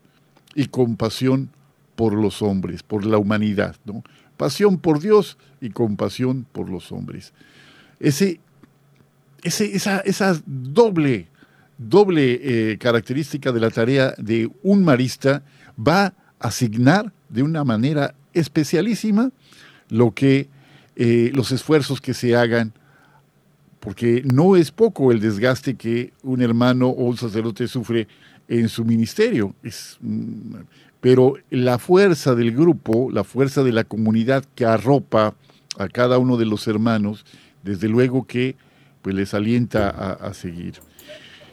Speaker 1: y compasión por los hombres, por la humanidad. ¿no? Pasión por Dios y compasión por los hombres. Ese, ese, esa, esa doble, doble eh, característica de la tarea de un marista va a asignar de una manera especialísima lo que eh, los esfuerzos que se hagan porque no es poco el desgaste que un hermano o un sacerdote sufre en su ministerio. Es, mm, pero la fuerza del grupo, la fuerza de la comunidad que arropa a cada uno de los hermanos, desde luego que pues, les alienta a, seguir.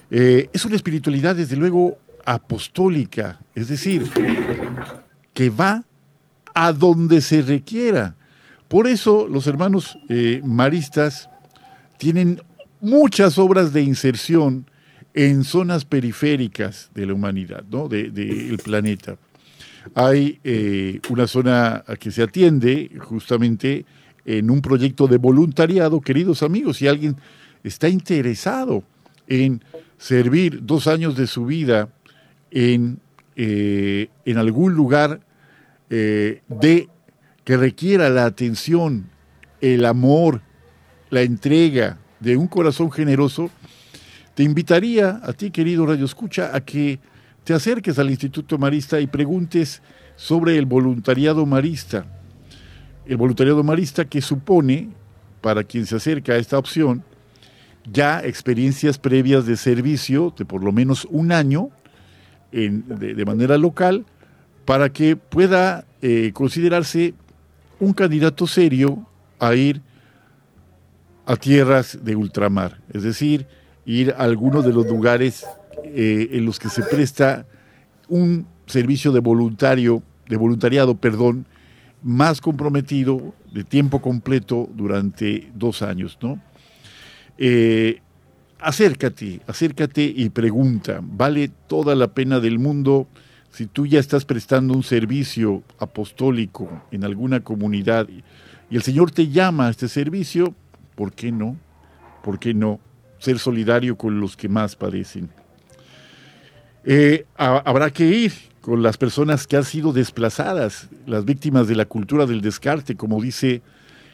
Speaker 1: Eh, es una espiritualidad, desde luego, apostólica, es decir, que va a donde se requiera. Por eso los hermanos eh, maristas tienen muchas obras de inserción en zonas periféricas de la humanidad, ¿no? del de, planeta. Hay eh, una zona que se atiende justamente en un proyecto de voluntariado, queridos amigos, si alguien está interesado en servir dos años de su vida en, eh, en algún lugar eh, de, que requiera la atención, el amor, la entrega de un corazón generoso, te invitaría a ti, querido Radio Escucha, a que te acerques al Instituto Marista y preguntes sobre el voluntariado marista. El voluntariado marista que supone, para quien se acerca a esta opción, ya experiencias previas de servicio de por lo menos un año de, manera local para que pueda eh, considerarse un candidato serio a ir a tierras de ultramar, es decir, ir a algunos de los lugares eh, en los que se presta un servicio de voluntario, de voluntariado, perdón, más comprometido, de tiempo completo durante dos años, ¿no? Eh, acércate, acércate y pregunta. Vale toda la pena del mundo si tú ya estás prestando un servicio apostólico en alguna comunidad y el Señor te llama a este servicio, ¿por qué no? ¿Por qué no? Ser solidario con los que más padecen. Eh, habrá que ir con las personas que han sido desplazadas, las víctimas de la cultura del descarte, como dice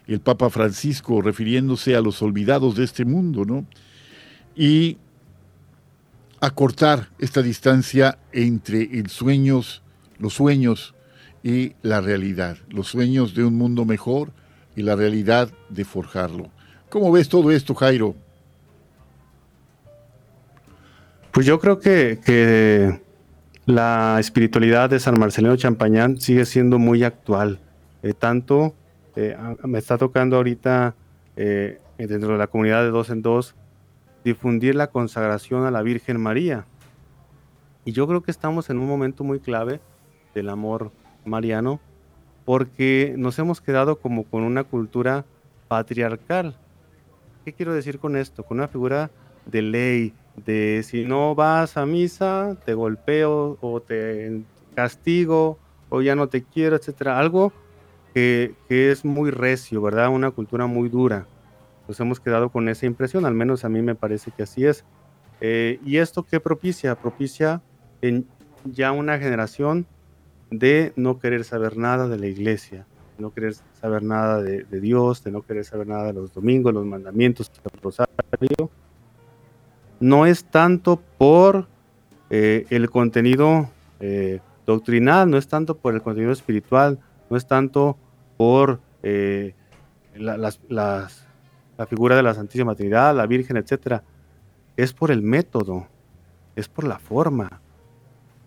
Speaker 1: el Papa Francisco, refiriéndose a los olvidados de este mundo, ¿no? Y acortar esta distancia entre el sueños, los sueños y la realidad, los sueños de un mundo mejor y la realidad de forjarlo. ¿Cómo ves todo esto, Jairo?
Speaker 2: Pues yo creo que, la espiritualidad de San Marcelino Champañán sigue siendo muy actual. Eh, tanto eh, me está tocando ahorita eh, dentro de la comunidad de dos en dos difundir la consagración a la Virgen María. Y yo creo que estamos en un momento muy clave del amor mariano porque nos hemos quedado como con una cultura patriarcal. ¿Qué quiero decir con esto? Con una figura de ley, de si no vas a misa, te golpeo o te castigo o ya no te quiero, etcétera. Algo que, es muy recio, ¿verdad? Una cultura muy dura. Nos hemos quedado con esa impresión, al menos a mí me parece que así es. Eh, ¿Y esto qué propicia? Propicia en ya una generación de no querer saber nada de la iglesia, no querer saber nada de, Dios, de no querer saber nada de los domingos, los mandamientos, el rosario. No es tanto por eh, el contenido eh, doctrinal, no es tanto por el contenido espiritual, no es tanto por eh, la, figura de la Santísima Trinidad, la Virgen, etcétera, es por el método, es por la forma.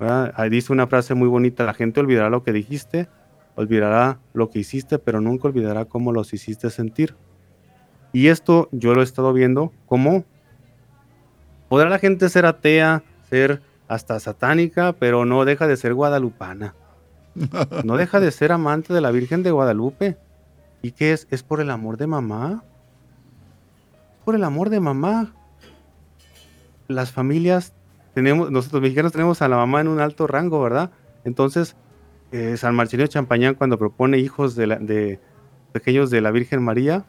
Speaker 2: Ahí dice una frase muy bonita, la gente olvidará lo que dijiste, olvidará lo que hiciste, pero nunca olvidará cómo los hiciste sentir. Y esto yo lo he estado viendo como podrá la gente ser atea, ser hasta satánica, pero no deja de ser guadalupana. No deja de ser amante de la Virgen de Guadalupe. ¿Y qué es? Es por el amor de mamá. Por el amor de mamá. Las familias tenemos, nosotros mexicanos tenemos a la mamá en un alto rango, ¿verdad? Entonces, eh, San Marcelino Champañán cuando propone hijos de, de pequeños de la Virgen María,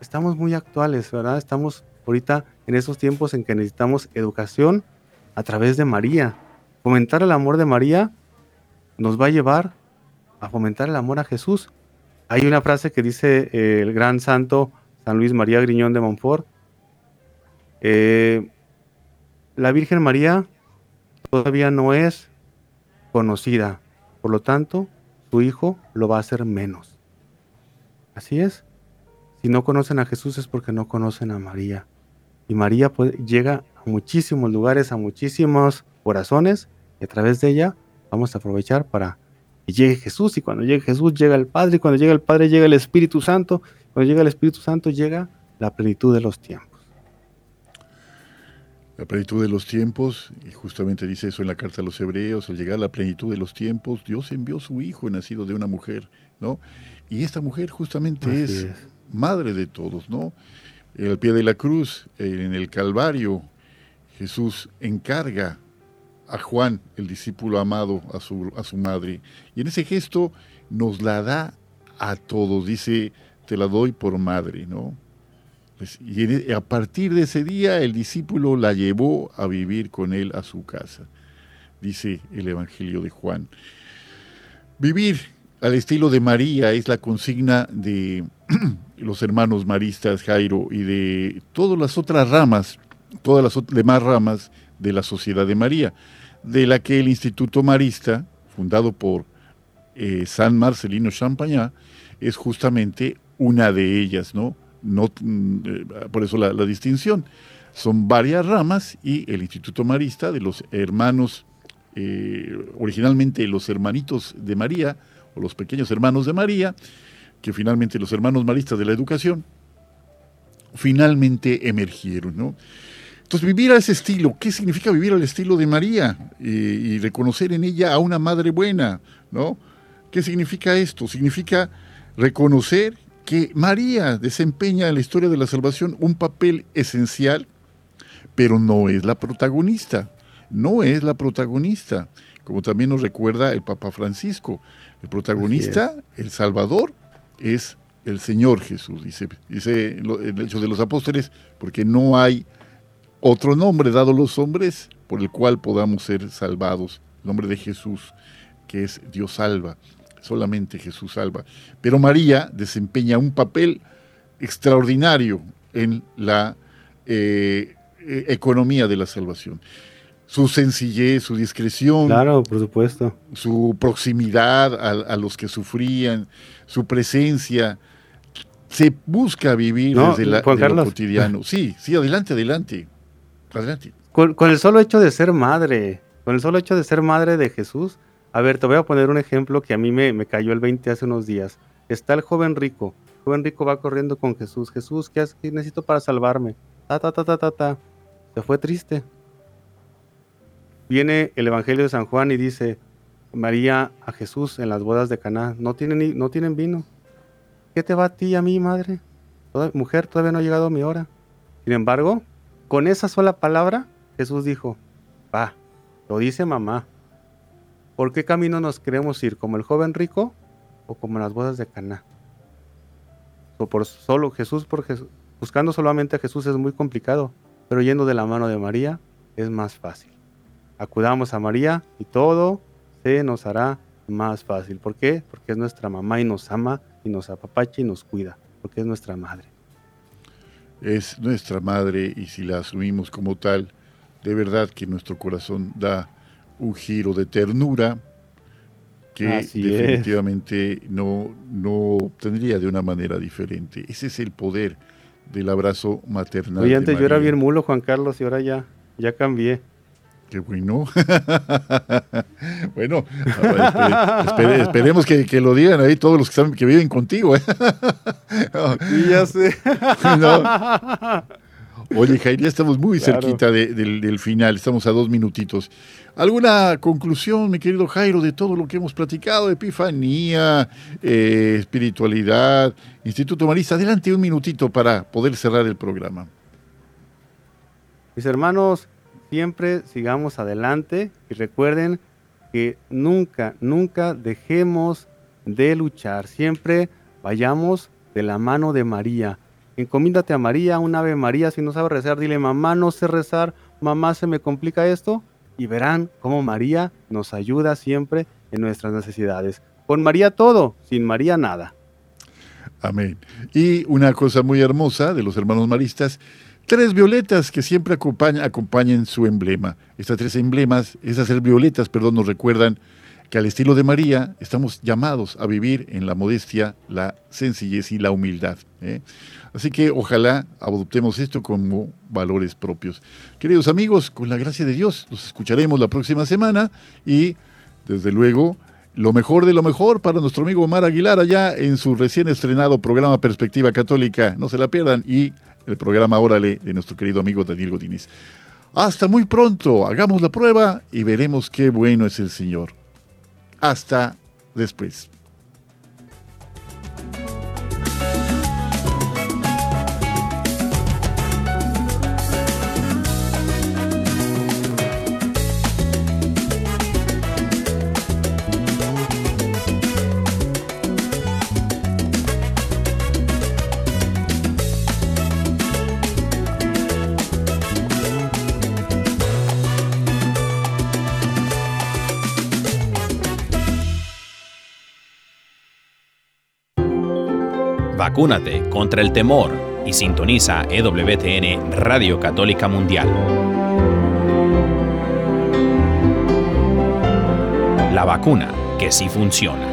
Speaker 2: estamos muy actuales, ¿verdad? Estamos ahorita en esos tiempos en que necesitamos educación a través de María. Fomentar el amor de María nos va a llevar a fomentar el amor a Jesús. Hay una frase que dice eh, el gran santo San Luis María Griñón de Montfort. Eh, la Virgen María todavía no es conocida, por lo tanto, su hijo lo va a hacer menos. Así es. Si no conocen a Jesús es porque no conocen a María. Y María llega a muchísimos lugares, a muchísimos corazones, y a través de ella vamos a aprovechar para que llegue Jesús y cuando llegue Jesús llega el Padre y cuando llega el Padre llega el Espíritu Santo, cuando llega el Espíritu Santo llega la plenitud de los tiempos.
Speaker 1: La plenitud de los tiempos, y justamente dice eso en la carta a los hebreos, al llegar a la plenitud de los tiempos, Dios envió su Hijo nacido de una mujer, ¿no? Y esta mujer justamente es, madre de todos, ¿no? Al pie de la cruz, en el Calvario, Jesús encarga a Juan, el discípulo amado, a su, a su madre. Y en ese gesto nos la da a todos, dice, te la doy por madre, ¿no? Y e, a partir de ese día el discípulo la llevó a vivir con él a su casa, dice el Evangelio de Juan. Vivir al estilo de María es la consigna de los hermanos maristas, Jairo, y de todas las otras ramas, todas las demás ramas de la Sociedad de María, de la que el Instituto Marista, fundado por eh, San Marcelino Champagnat, es justamente una de ellas, ¿no? no mm, eh, por eso la, distinción. Son varias ramas y el Instituto Marista de los hermanos, eh, originalmente los hermanitos de María, o los pequeños hermanos de María, que finalmente los hermanos maristas de la educación, finalmente emergieron, ¿no? Entonces, vivir a ese estilo, ¿qué significa vivir al estilo de María? y reconocer en ella a una madre buena, ¿no? ¿Qué significa esto? Significa reconocer que María desempeña en la historia de la salvación un papel esencial, pero no es la protagonista, no es la protagonista, como también nos recuerda el Papa Francisco. El protagonista, el Salvador, es el Señor Jesús, dice, dice el hecho de los apóstoles, porque no hay otro nombre dado a los hombres por el cual podamos ser salvados, el nombre de Jesús, que es Dios salva, solamente Jesús salva. Pero María desempeña un papel extraordinario en la eh, e-, economía de la salvación su sencillez, su discreción.
Speaker 2: Claro, por supuesto.
Speaker 1: Su proximidad a, los que sufrían, su presencia. Se busca vivir desde, la, lo cotidiano. Sí, sí, adelante, adelante. Adelante.
Speaker 2: Con, el solo hecho de ser madre, con el solo hecho de ser madre de Jesús. A ver, te voy a poner un ejemplo que a mí me, me cayó el 20 hace unos días. Está el joven rico. El joven rico va corriendo con Jesús. Jesús, ¿qué, ¿qué necesito para salvarme? Ta, ta, ta, ta, ta, ta. Se fue triste viene el Evangelio de San Juan y dice, María a Jesús en las bodas de Caná, no tienen, no tienen vino. ¿Qué te va a ti y a mí, madre? mujer, todavía no ha llegado mi hora. Sin embargo, con esa sola palabra, Jesús dijo, va, lo dice mamá. ¿Por qué camino nos queremos ir? ¿Como el joven rico o como las bodas de Caná? O por solo Jesús, por buscando solamente a Jesús es muy complicado, pero yendo de la mano de María es más fácil acudamos a María y todo se nos hará más fácil. ¿Por qué? Porque es nuestra mamá y nos ama y nos apapacha y nos cuida, porque es nuestra madre.
Speaker 1: Es nuestra madre y si la asumimos como tal, de verdad que nuestro corazón da un giro de ternura que definitivamente no, no tendría de una manera diferente. Ese es el poder del abrazo maternal.
Speaker 2: Oye, antes yo era bien mulo, Juan Carlos, y ahora ya, ya cambié.
Speaker 1: Qué bueno. bueno, esperemos que, lo digan ahí todos los que, están, que viven contigo. ¿eh?
Speaker 2: ya sé.
Speaker 1: Oye, Jair, ya estamos muy cerquita del, final, estamos a dos minutitos. ¿Alguna conclusión, mi querido Jairo, de todo lo que hemos platicado? Epifanía, eh, espiritualidad, Instituto Marista. Adelante un minutito para poder cerrar el programa.
Speaker 2: Mis hermanos, siempre sigamos adelante y recuerden que nunca, nunca dejemos de luchar. Siempre vayamos de la mano de María. Encomíndate a María, un ave María. Si no sabe rezar, dile, mamá, no sé rezar, mamá, se me complica esto. Y verán cómo María nos ayuda siempre en nuestras necesidades. Con María todo, sin María nada.
Speaker 1: Amén. Y una cosa muy hermosa de los hermanos maristas tres violetas que siempre acompañan, su emblema. Estas tres emblemas, esas tres violetas, perdón, nos recuerdan que al estilo de María estamos llamados a vivir en la modestia, la sencillez y la humildad. ¿eh? Así que ojalá adoptemos esto como valores propios. Queridos amigos, con la gracia de Dios, nos escucharemos la próxima semana y, desde luego, lo mejor de lo mejor para nuestro amigo Omar Aguilar allá en su recién estrenado programa Perspectiva Católica. No se la pierdan y el programa Órale de nuestro querido amigo Daniel Godínez. Hasta muy pronto, hagamos la prueba y veremos qué bueno es el Señor. Hasta después.
Speaker 3: Vacúnate contra el temor y sintoniza EWTN Radio Católica Mundial. La vacuna que sí funciona.